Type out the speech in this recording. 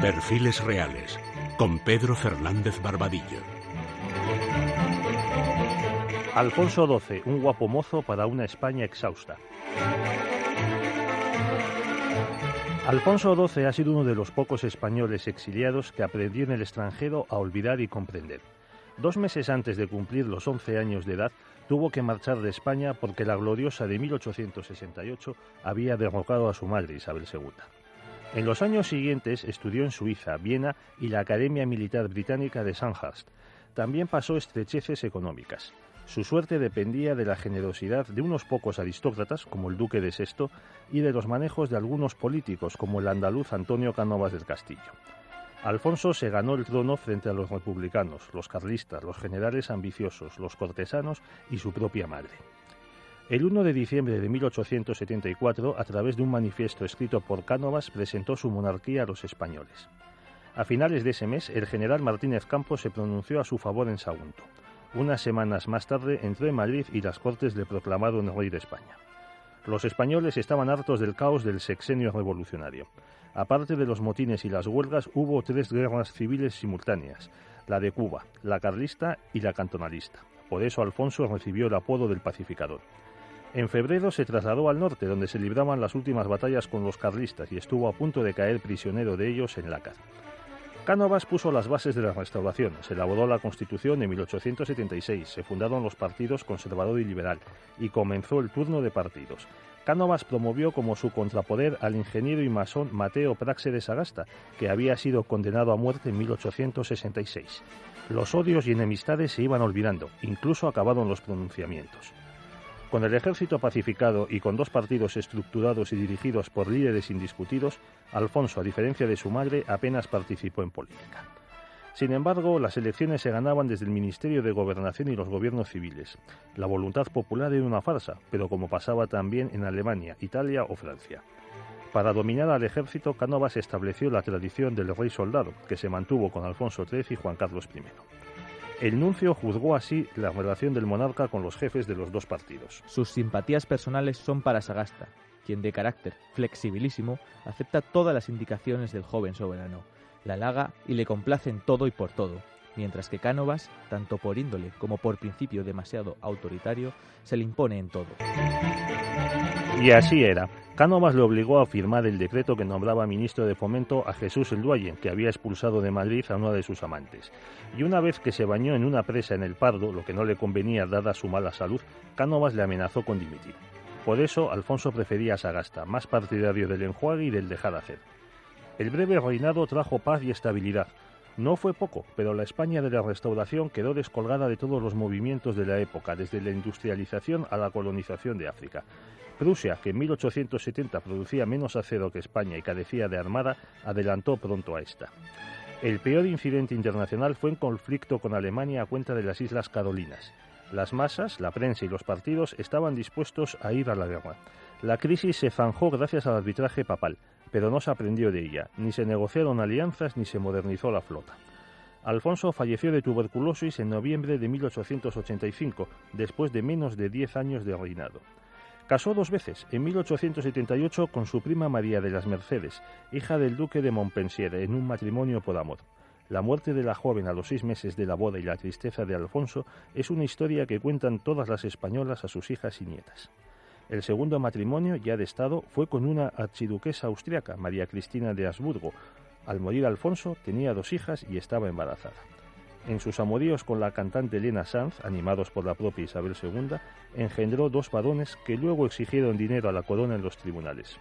Perfiles Reales con Pedro Fernández Barbadillo. Alfonso XII, un guapo mozo para una España exhausta. Alfonso XII ha sido uno de los pocos españoles exiliados que aprendió en el extranjero a olvidar y comprender. Dos meses antes de cumplir los 11 años de edad, tuvo que marchar de España porque la gloriosa de 1868 había derrocado a su madre Isabel II. En los años siguientes estudió en Suiza, Viena y la Academia Militar Británica de Sandhurst. También pasó estrecheces económicas. Su suerte dependía de la generosidad de unos pocos aristócratas, como el duque de Sesto, y de los manejos de algunos políticos, como el andaluz Antonio Cánovas del Castillo. Alfonso se ganó el trono frente a los republicanos, los carlistas, los generales ambiciosos, los cortesanos y su propia madre. El 1 de diciembre de 1874, a través de un manifiesto escrito por Cánovas, presentó su monarquía a los españoles. A finales de ese mes, el general Martínez Campos se pronunció a su favor en Sagunto. Unas semanas más tarde entró en Madrid y las Cortes le proclamaron rey de España. Los españoles estaban hartos del caos del sexenio revolucionario. Aparte de los motines y las huelgas, hubo tres guerras civiles simultáneas, la de Cuba, la carlista y la cantonalista. Por eso Alfonso recibió el apodo del pacificador. En febrero se trasladó al norte, donde se libraban las últimas batallas con los carlistas y estuvo a punto de caer prisionero de ellos en Lácar. Cánovas puso las bases de la restauración, se elaboró la Constitución en 1876, se fundaron los partidos conservador y liberal y comenzó el turno de partidos. Cánovas promovió como su contrapoder al ingeniero y masón Mateo Praxe de Sagasta, que había sido condenado a muerte en 1866. Los odios y enemistades se iban olvidando, incluso acabaron los pronunciamientos. Con el ejército pacificado y con dos partidos estructurados y dirigidos por líderes indiscutidos, Alfonso, a diferencia de su madre, apenas participó en política. Sin embargo, las elecciones se ganaban desde el Ministerio de Gobernación y los gobiernos civiles. La voluntad popular era una farsa, pero como pasaba también en Alemania, Italia o Francia. Para dominar al ejército, Cánovas estableció la tradición del rey soldado, que se mantuvo con Alfonso XIII y Juan Carlos I. El nuncio juzgó así la relación del monarca con los jefes de los dos partidos. Sus simpatías personales son para Sagasta, quien de carácter flexibilísimo acepta todas las indicaciones del joven soberano, la halaga y le complace en todo y por todo, mientras que Cánovas, tanto por índole como por principio demasiado autoritario, se le impone en todo. Y así era. Cánovas le obligó a firmar el decreto que nombraba ministro de Fomento a Jesús el Duayen, que había expulsado de Madrid a una de sus amantes. Y una vez que se bañó en una presa en el Pardo, lo que no le convenía dada su mala salud, Cánovas le amenazó con dimitir. Por eso, Alfonso prefería a Sagasta, más partidario del enjuague y del dejar hacer. El breve reinado trajo paz y estabilidad, no fue poco, pero la España de la Restauración quedó descolgada de todos los movimientos de la época, desde la industrialización a la colonización de África. Prusia, que en 1870 producía menos acero que España y carecía de armada, adelantó pronto a esta. El peor incidente internacional fue en conflicto con Alemania a cuenta de las Islas Carolinas. Las masas, la prensa y los partidos estaban dispuestos a ir a la guerra. La crisis se zanjó gracias al arbitraje papal, pero no se aprendió de ella, ni se negociaron alianzas ni se modernizó la flota. Alfonso falleció de tuberculosis en noviembre de 1885, después de menos de diez años de reinado. Casó dos veces, en 1878 con su prima María de las Mercedes, hija del duque de Montpensier, en un matrimonio por amor. La muerte de la joven a los seis meses de la boda y la tristeza de Alfonso es una historia que cuentan todas las españolas a sus hijas y nietas. El segundo matrimonio, ya de Estado, fue con una archiduquesa austriaca, María Cristina de Habsburgo. Al morir Alfonso, tenía dos hijas y estaba embarazada. En sus amoríos con la cantante Elena Sanz, animados por la propia Isabel II, engendró dos varones que luego exigieron dinero a la corona en los tribunales.